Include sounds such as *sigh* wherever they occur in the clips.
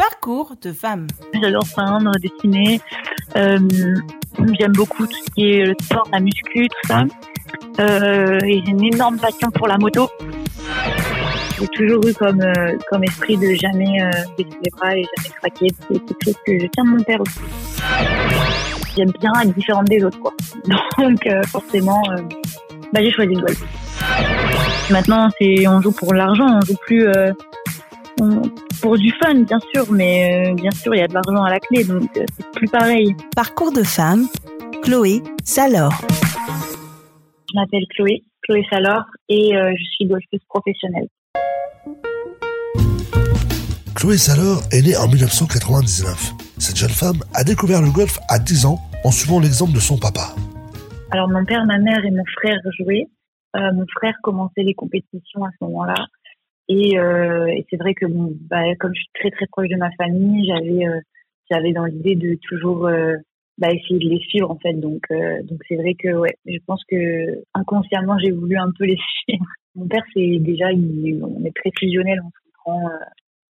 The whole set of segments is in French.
Parcours de femme. J'adore peindre, dessiner. J'aime beaucoup tout ce qui est le sport, la muscu, tout ça. Euh, et j'ai une énorme passion pour la moto. J'ai toujours eu comme, euh, comme esprit de jamais euh, baisser les bras et jamais craquer. C'est quelque chose que je tiens de mon père aussi. J'aime bien être différente des autres, quoi. *laughs* Donc, forcément, bah, j'ai choisi le golf. Maintenant, c'est on joue pour l'argent, on joue plus pour du fun, bien sûr, mais euh, bien sûr, il y a de l'argent à la clé, donc euh, c'est plus pareil. Parcours de femme. Chloé Salor. Je m'appelle Chloé, Chloé Salor, et euh, je suis golfeuse professionnelle. Chloé Salor est née en 1999. Cette jeune femme a découvert le golf à 10 ans en suivant l'exemple de son papa. Alors, mon père, ma mère et mon frère jouaient. Euh, mon frère commençait les compétitions à ce moment-là. Et, euh, et c'est vrai que bah, comme je suis très très proche de ma famille, j'avais euh, j'avais dans l'idée de toujours euh, bah, essayer de les suivre en fait. Donc donc c'est vrai que ouais, je pense que inconsciemment j'ai voulu un peu les *laughs* suivre. Mon père c'est déjà on est très fusionnel, on se comprend,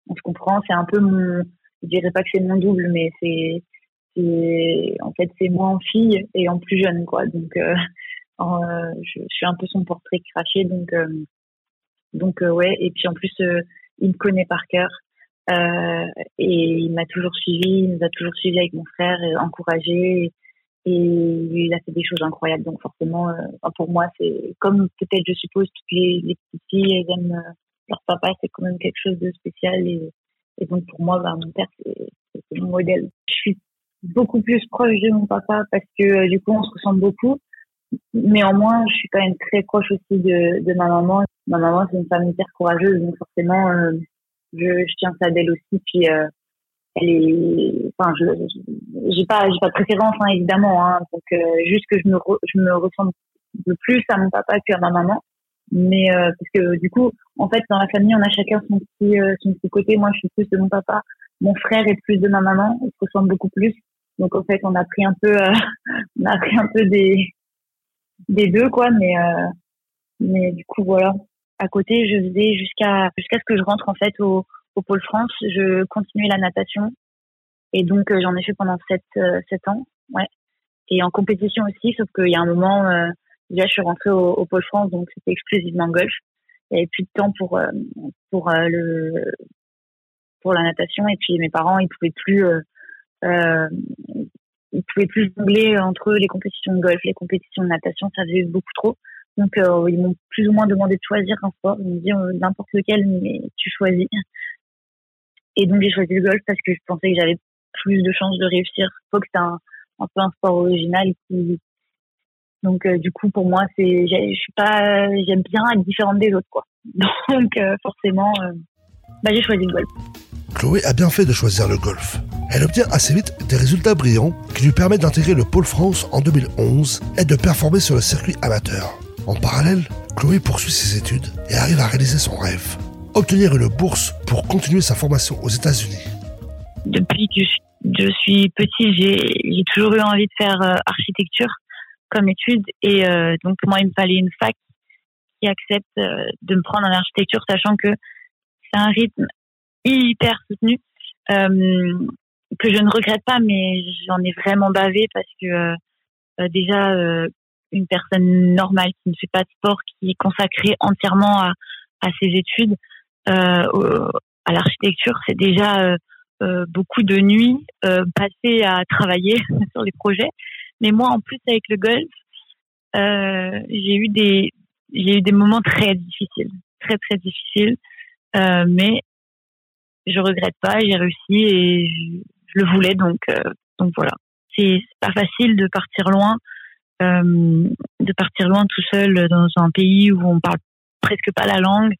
on se comprend. C'est un peu mon, je dirais pas que c'est mon double, mais c'est en fait c'est moi en fille et en plus jeune quoi. Donc je, je suis un peu son portrait craché donc donc euh, ouais et puis en plus euh, il me connaît par cœur euh, et il m'a toujours suivi il nous a toujours suivi avec mon frère et encouragé et il a fait des choses incroyables. Donc forcément euh, pour moi c'est comme peut-être je suppose toutes les, les petites filles elles aiment euh, leur papa c'est quand même quelque chose de spécial et, et donc pour moi bah, mon père c'est mon modèle. Je suis beaucoup plus proche de mon papa parce que euh, du coup on se ressemble beaucoup Néanmoins, je suis quand même très proche aussi de, de ma maman. Ma maman, c'est une femme hyper courageuse, donc forcément, euh, je, je tiens ça d'elle aussi. Puis, euh, elle est, enfin, je, j'ai pas, j'ai pas de préférence, hein, évidemment. Hein, donc, euh, juste que je me, je me ressemble de plus à mon papa qu'à ma maman. Mais euh, parce que du coup, en fait, dans la famille, on a chacun son petit, euh, son petit côté. Moi, je suis plus de mon papa. Mon frère est plus de ma maman. Il se ressemble beaucoup plus. Donc, en fait, on a pris un peu, euh, *laughs* on a pris un peu des des deux quoi mais euh, mais du coup voilà. À côté je faisais jusqu'à jusqu'à ce que je rentre en fait au, au pôle France. Je continuais la natation. Et donc euh, j'en ai fait pendant sept euh, sept ans ouais. Et en compétition aussi sauf qu'il y a un moment déjà je suis rentrée au, au pôle France donc c'était exclusivement golf. Il y avait plus de temps pour pour euh, le pour la natation. Et puis mes parents ils pouvaient plus euh, ils pouvaient plus jongler entre les compétitions de golf, les compétitions de natation, ça faisait beaucoup trop. Donc euh, ils m'ont plus ou moins demandé de choisir un sport. Ils m'ont dit euh, n'importe lequel, mais tu choisis. Et donc j'ai choisi le golf parce que je pensais que j'avais plus de chances de réussir. Faut que c'est un, un peu un sport original. Donc euh, du coup pour moi c'est, je suis pas, j'aime bien être différente des autres quoi. *laughs* Donc forcément, bah, j'ai choisi le golf. Chloé a bien fait de choisir le golf. Elle obtient assez vite des résultats brillants qui lui permettent d'intégrer le Pôle France en 2011 et de performer sur le circuit amateur. En parallèle, Chloé poursuit ses études et arrive à réaliser son rêve. Obtenir une bourse pour continuer sa formation aux États-Unis. depuis que je, suis petite, j'ai toujours eu envie de faire euh, architecture comme étude. Et euh, donc, moi, il me fallait une fac qui accepte euh, de me prendre en architecture, sachant que c'est un rythme hyper soutenu que je ne regrette pas, mais j'en ai vraiment bavé parce que euh, déjà, euh, une personne normale qui ne fait pas de sport, qui est consacrée entièrement à, à ses études, euh, à l'architecture, c'est déjà euh, euh, beaucoup de nuits euh, passées à travailler *laughs* sur les projets. Mais moi, en plus, avec le golf, j'ai eu des j'ai eu des moments très difficiles, très très difficiles, mais je regrette pas, j'ai réussi et je le voulais donc euh, donc voilà. C'est pas facile de partir loin, euh, de partir loin tout seul dans un pays où on parle presque pas la langue,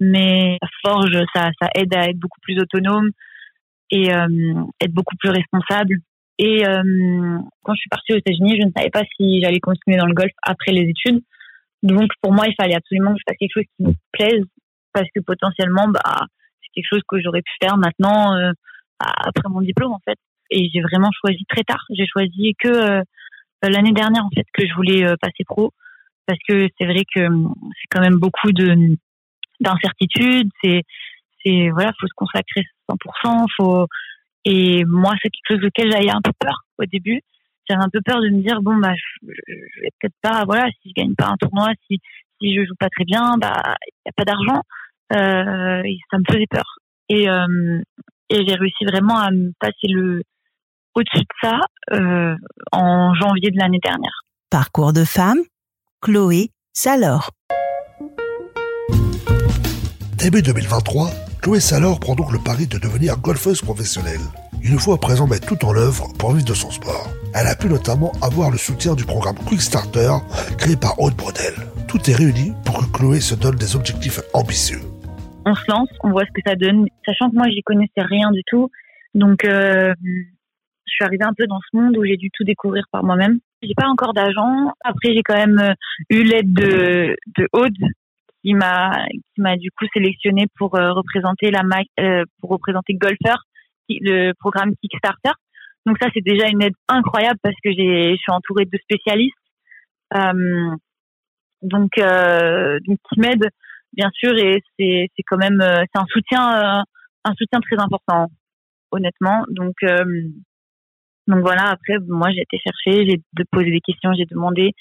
mais ça forge, ça ça aide à être beaucoup plus autonome et euh, être beaucoup plus responsable. Et quand je suis partie aux États-Unis, je ne savais pas si j'allais continuer dans le golf après les études. Donc pour moi, il fallait absolument que je fasse quelque chose qui me plaise parce que potentiellement, bah, c'est quelque chose que j'aurais pu faire maintenant après mon diplôme en fait. Et j'ai vraiment choisi très tard. J'ai choisi que euh, l'année dernière en fait que je voulais euh, passer pro parce que c'est vrai que euh, c'est quand même beaucoup de d'incertitudes. C'est c'est voilà, faut se consacrer 100%, faut et moi c'est quelque chose auquel j'avais un peu peur au début. J'avais un peu peur de me dire bon bah je, vais peut-être pas voilà si je gagne pas un tournoi, si si je joue pas très bien, bah il y a pas d'argent, euh, ça me faisait peur. Et euh, et j'ai réussi vraiment à me passer le au-dessus de ça euh, en janvier de l'année dernière. Parcours de femme, Chloé Salor. Début 2023, Chloé Salor prend donc le pari de devenir golfeuse professionnelle. Une fois à présent mettre tout en œuvre pour vivre de son sport. Elle a pu notamment avoir le soutien du programme Quick Starter créé par Haute Brodel. Tout est réuni pour que Chloé se donne des objectifs ambitieux. On se lance, on voit ce que ça donne, sachant que moi j'y connaissais rien du tout. Donc euh, je suis arrivée un peu dans ce monde où j'ai dû tout découvrir par moi-même. J'ai pas encore d'agent. Après, j'ai quand même euh, eu l'aide de, de Aude qui m'a qui m'a du coup sélectionné pour euh, représenter la euh, pour représenter Golfer, le programme Kickstarter. Donc ça, c'est déjà une aide incroyable parce que j'ai je suis entourée de spécialistes. Euh, donc donc qui m'aident bien sûr et c'est c'est quand même c'est un soutien un soutien très important honnêtement. Donc donc voilà, après, moi, j'ai été chercher, j'ai de poser des questions, j'ai demandé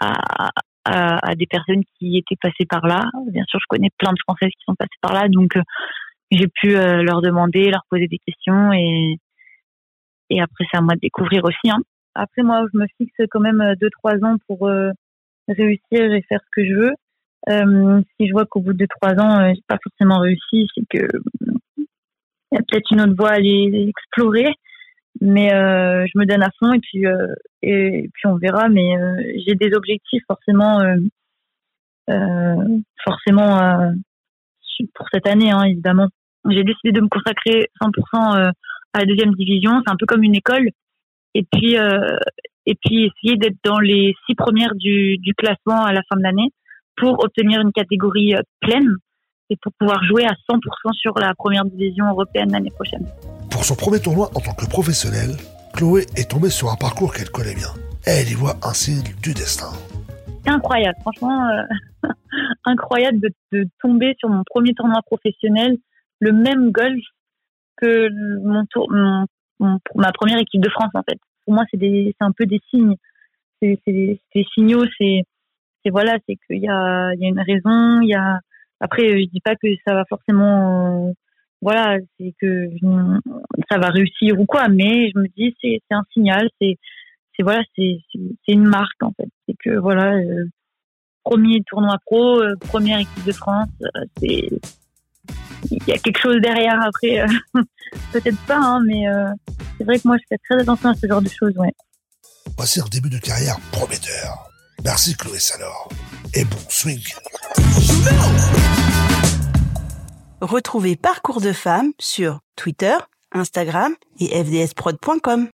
à, à, des personnes qui étaient passées par là. Bien sûr, je connais plein de Françaises qui sont passées par là, donc euh, j'ai pu euh, leur demander, leur poser des questions et et après c'est à moi de découvrir aussi. Hein. Après moi, je me fixe quand même euh, deux trois ans pour réussir et faire ce que je veux. Euh, si je vois qu'au bout de trois ans, euh, j'ai pas forcément réussi, c'est que il y a peut-être une autre voie à aller explorer. Mais euh, je me donne à fond et puis euh, et puis on verra. Mais j'ai des objectifs forcément forcément pour cette année hein, évidemment. J'ai décidé de me consacrer 100% à la deuxième division. C'est un peu comme une école. Et puis et puis essayer d'être dans les six premières du, du classement à la fin de l'année pour obtenir une catégorie pleine et pour pouvoir jouer à 100% sur la première division européenne l'année prochaine. Pour son premier tournoi en tant que professionnelle, Chloé est tombée sur un parcours qu'elle connaît bien. Elle y voit un signe du destin. C'est incroyable, franchement, euh, *laughs* incroyable de, tomber sur mon premier tournoi professionnel, le même golf que mon tour, ma première équipe de France en fait. Pour moi, c'est un peu des signes, c'est des, signaux, c'est voilà, c'est qu'il y a, y a une raison, il y a après, je dis pas que ça va forcément, voilà, c'est que ça va réussir ou quoi, mais je me dis c'est c'est un signal, c'est c'est voilà, c'est c'est une marque en fait. C'est que voilà, euh, premier tournoi pro, euh, première équipe de France, euh, c'est il y a quelque chose derrière après, *laughs* peut-être pas, hein, mais c'est vrai que moi je fais très attention à ce genre de choses, ouais. Voici un début de carrière prometteur. Merci Chloé Salor. Et bon swing. Retrouvez Parcours de femmes sur Twitter, Instagram et fdsprod.com.